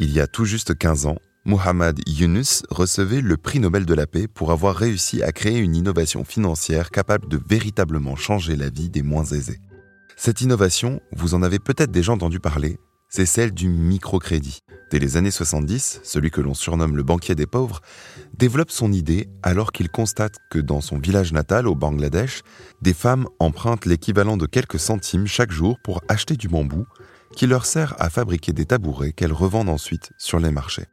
Il y a tout juste 15 ans, Muhammad Yunus recevait le prix Nobel de la paix pour avoir réussi à créer une innovation financière capable de véritablement changer la vie des moins aisés. Cette innovation, vous en avez peut-être déjà entendu parler, c'est celle du microcrédit. Dès les années 70, celui que l'on surnomme le banquier des pauvres développe son idée alors qu'il constate que dans son village natal au Bangladesh, des femmes empruntent l'équivalent de quelques centimes chaque jour pour acheter du bambou qui leur sert à fabriquer des tabourets qu'elles revendent ensuite sur les marchés.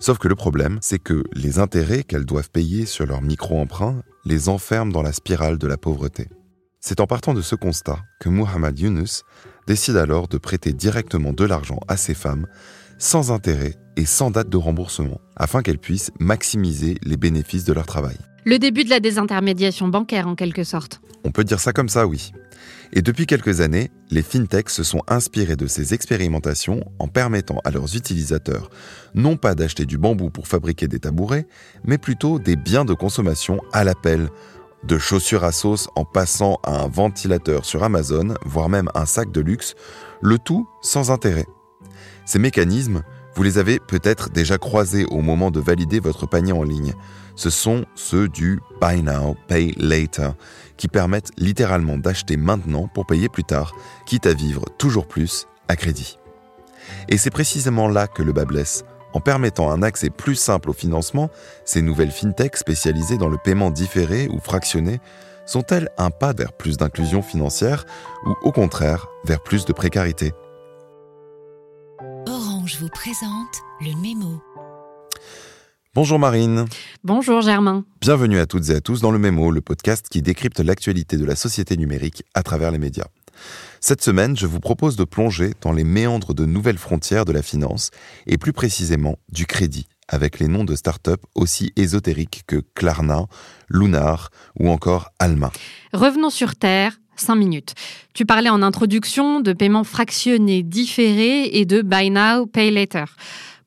Sauf que le problème, c'est que les intérêts qu'elles doivent payer sur leur micro-emprunt les enferment dans la spirale de la pauvreté. C'est en partant de ce constat que Muhammad Yunus décide alors de prêter directement de l'argent à ces femmes, sans intérêt et sans date de remboursement, afin qu'elles puissent maximiser les bénéfices de leur travail. Le début de la désintermédiation bancaire en quelque sorte. On peut dire ça comme ça, oui. Et depuis quelques années, les fintechs se sont inspirés de ces expérimentations en permettant à leurs utilisateurs non pas d'acheter du bambou pour fabriquer des tabourets, mais plutôt des biens de consommation à l'appel, de chaussures à sauce en passant à un ventilateur sur Amazon, voire même un sac de luxe, le tout sans intérêt. Ces mécanismes, vous les avez peut-être déjà croisés au moment de valider votre panier en ligne. Ce sont ceux du Buy Now, Pay Later, qui permettent littéralement d'acheter maintenant pour payer plus tard, quitte à vivre toujours plus à crédit. Et c'est précisément là que le bas blesse. En permettant un accès plus simple au financement, ces nouvelles fintechs spécialisées dans le paiement différé ou fractionné sont-elles un pas vers plus d'inclusion financière ou au contraire vers plus de précarité? Orange vous présente le mémo. Bonjour Marine. Bonjour Germain. Bienvenue à toutes et à tous dans le Mémo, le podcast qui décrypte l'actualité de la société numérique à travers les médias. Cette semaine, je vous propose de plonger dans les méandres de nouvelles frontières de la finance et plus précisément du crédit, avec les noms de start-up aussi ésotériques que Klarna, Lunar ou encore Alma. Revenons sur Terre. 5 minutes. Tu parlais en introduction de paiement fractionné différé et de buy now, pay later.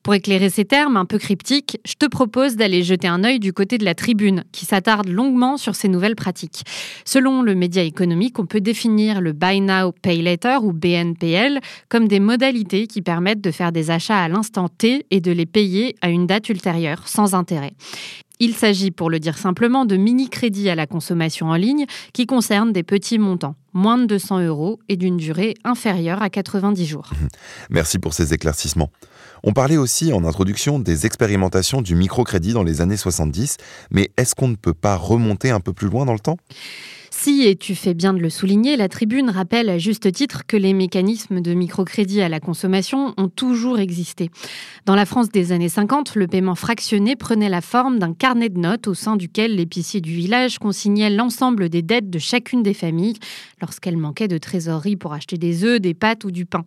Pour éclairer ces termes un peu cryptiques, je te propose d'aller jeter un œil du côté de la tribune, qui s'attarde longuement sur ces nouvelles pratiques. Selon le média économique, on peut définir le Buy Now, Pay Later ou BNPL comme des modalités qui permettent de faire des achats à l'instant T et de les payer à une date ultérieure, sans intérêt. Il s'agit, pour le dire simplement, de mini-crédits à la consommation en ligne qui concernent des petits montants, moins de 200 euros et d'une durée inférieure à 90 jours. Merci pour ces éclaircissements. On parlait aussi en introduction des expérimentations du microcrédit dans les années 70, mais est-ce qu'on ne peut pas remonter un peu plus loin dans le temps? Si, et tu fais bien de le souligner, la tribune rappelle à juste titre que les mécanismes de microcrédit à la consommation ont toujours existé. Dans la France des années 50, le paiement fractionné prenait la forme d'un carnet de notes au sein duquel l'épicier du village consignait l'ensemble des dettes de chacune des familles lorsqu'elles manquaient de trésorerie pour acheter des œufs, des pâtes ou du pain.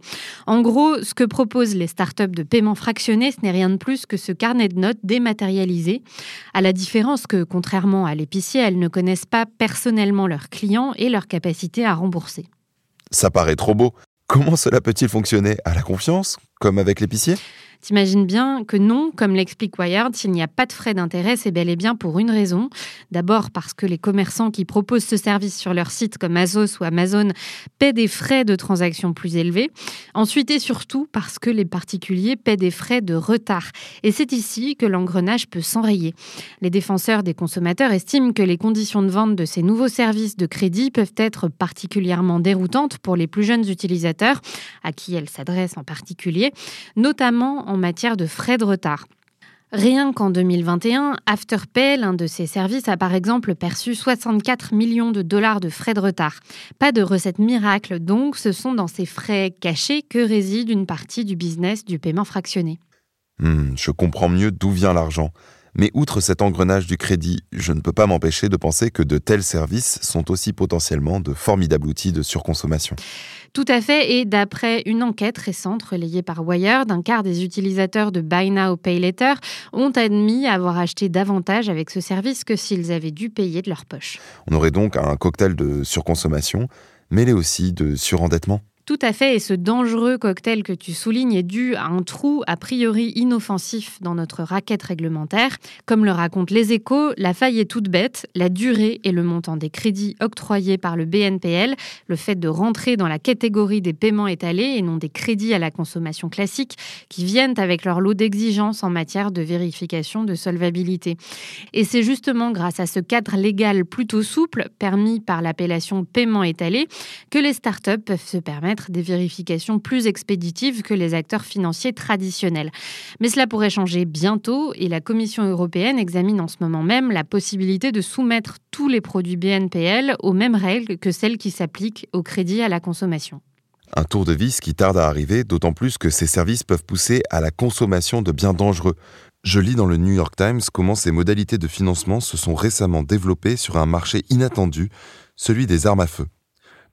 En gros, ce que proposent les startups de paiement fractionné, ce n'est rien de plus que ce carnet de notes dématérialisé, à la différence que, contrairement à l'épicier, elles ne connaissent pas personnellement leur clients et leur capacité à rembourser. Ça paraît trop beau. Comment cela peut-il fonctionner? À la confiance, comme avec l'épicier? T'imagines bien que non, comme l'explique Wired, s'il n'y a pas de frais d'intérêt, c'est bel et bien pour une raison. D'abord parce que les commerçants qui proposent ce service sur leur site comme Azos ou Amazon paient des frais de transaction plus élevés. Ensuite et surtout parce que les particuliers paient des frais de retard. Et c'est ici que l'engrenage peut s'enrayer. Les défenseurs des consommateurs estiment que les conditions de vente de ces nouveaux services de crédit peuvent être particulièrement déroutantes pour les plus jeunes utilisateurs, à qui elles s'adressent en particulier, notamment en matière de frais de retard. Rien qu'en 2021, Afterpay, l'un de ces services, a par exemple perçu 64 millions de dollars de frais de retard. Pas de recette miracle donc, ce sont dans ces frais cachés que réside une partie du business du paiement fractionné. Hmm, je comprends mieux d'où vient l'argent. Mais outre cet engrenage du crédit, je ne peux pas m'empêcher de penser que de tels services sont aussi potentiellement de formidables outils de surconsommation. Tout à fait, et d'après une enquête récente relayée par Wired, un quart des utilisateurs de Buy Now Pay Later ont admis avoir acheté davantage avec ce service que s'ils avaient dû payer de leur poche. On aurait donc un cocktail de surconsommation, mêlé aussi de surendettement. Tout à fait, et ce dangereux cocktail que tu soulignes est dû à un trou a priori inoffensif dans notre raquette réglementaire. Comme le racontent les échos, la faille est toute bête, la durée et le montant des crédits octroyés par le BNPL, le fait de rentrer dans la catégorie des paiements étalés et non des crédits à la consommation classique qui viennent avec leur lot d'exigences en matière de vérification de solvabilité. Et c'est justement grâce à ce cadre légal plutôt souple, permis par l'appellation paiement étalé, que les startups peuvent se permettre des vérifications plus expéditives que les acteurs financiers traditionnels. Mais cela pourrait changer bientôt et la Commission européenne examine en ce moment même la possibilité de soumettre tous les produits BNPL aux mêmes règles que celles qui s'appliquent au crédit à la consommation. Un tour de vis qui tarde à arriver, d'autant plus que ces services peuvent pousser à la consommation de biens dangereux. Je lis dans le New York Times comment ces modalités de financement se sont récemment développées sur un marché inattendu, celui des armes à feu.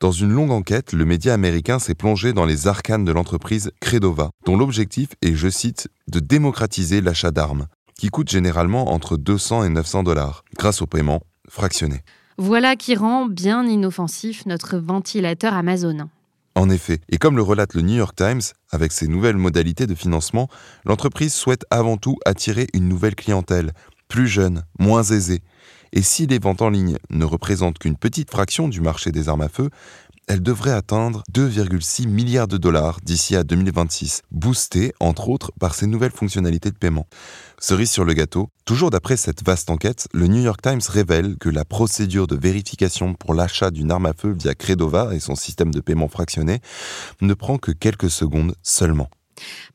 Dans une longue enquête, le média américain s'est plongé dans les arcanes de l'entreprise Credova, dont l'objectif est, je cite, de démocratiser l'achat d'armes, qui coûte généralement entre 200 et 900 dollars, grâce au paiement fractionné. Voilà qui rend bien inoffensif notre ventilateur Amazon. En effet, et comme le relate le New York Times, avec ses nouvelles modalités de financement, l'entreprise souhaite avant tout attirer une nouvelle clientèle, plus jeune, moins aisée. Et si les ventes en ligne ne représentent qu'une petite fraction du marché des armes à feu, elle devrait atteindre 2,6 milliards de dollars d'ici à 2026, boostée entre autres par ses nouvelles fonctionnalités de paiement. Cerise sur le gâteau, toujours d'après cette vaste enquête, le New York Times révèle que la procédure de vérification pour l'achat d'une arme à feu via Credova et son système de paiement fractionné ne prend que quelques secondes seulement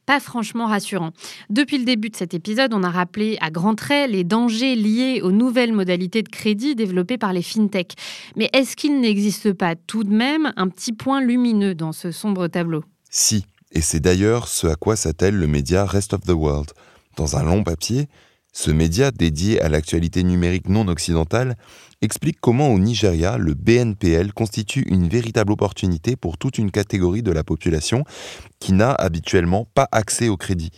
pas franchement rassurant. Depuis le début de cet épisode, on a rappelé à grands traits les dangers liés aux nouvelles modalités de crédit développées par les fintechs. Mais est-ce qu'il n'existe pas tout de même un petit point lumineux dans ce sombre tableau? Si, et c'est d'ailleurs ce à quoi s'attelle le média Rest of the World. Dans un long papier, ce média dédié à l'actualité numérique non occidentale explique comment au Nigeria, le BNPL constitue une véritable opportunité pour toute une catégorie de la population qui n'a habituellement pas accès au crédit.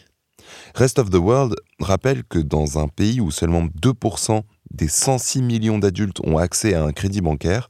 Rest of the World rappelle que dans un pays où seulement 2% des 106 millions d'adultes ont accès à un crédit bancaire,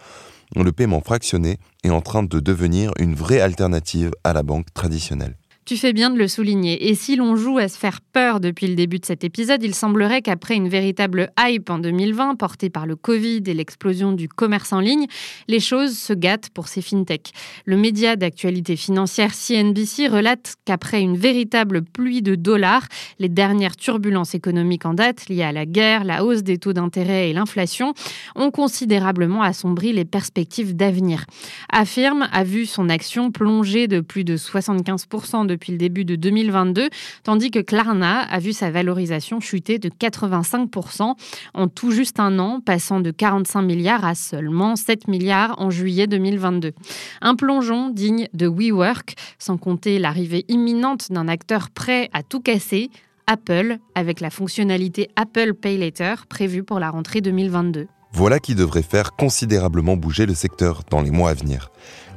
le paiement fractionné est en train de devenir une vraie alternative à la banque traditionnelle. Tu fais bien de le souligner. Et si l'on joue à se faire peur depuis le début de cet épisode, il semblerait qu'après une véritable hype en 2020, portée par le Covid et l'explosion du commerce en ligne, les choses se gâtent pour ces fintechs. Le média d'actualité financière CNBC relate qu'après une véritable pluie de dollars, les dernières turbulences économiques en date liées à la guerre, la hausse des taux d'intérêt et l'inflation ont considérablement assombri les perspectives d'avenir. Affirme a vu son action plonger de plus de 75% depuis le début de 2022, tandis que Klarna a vu sa valorisation chuter de 85% en tout juste un an, passant de 45 milliards à seulement 7 milliards en juillet 2022. Un plongeon digne de WeWork, sans compter l'arrivée imminente d'un acteur prêt à tout casser, Apple, avec la fonctionnalité Apple Pay Later prévue pour la rentrée 2022. Voilà qui devrait faire considérablement bouger le secteur dans les mois à venir.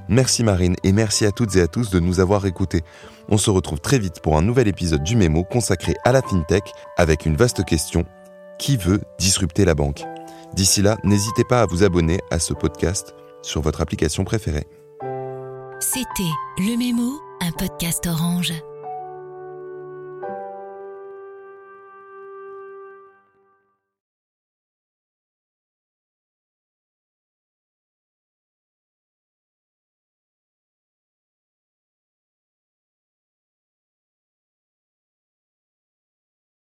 Merci Marine et merci à toutes et à tous de nous avoir écoutés. On se retrouve très vite pour un nouvel épisode du Mémo consacré à la FinTech avec une vaste question qui veut disrupter la banque? D'ici là, n'hésitez pas à vous abonner à ce podcast sur votre application préférée. C'était Le Mémo, un podcast orange.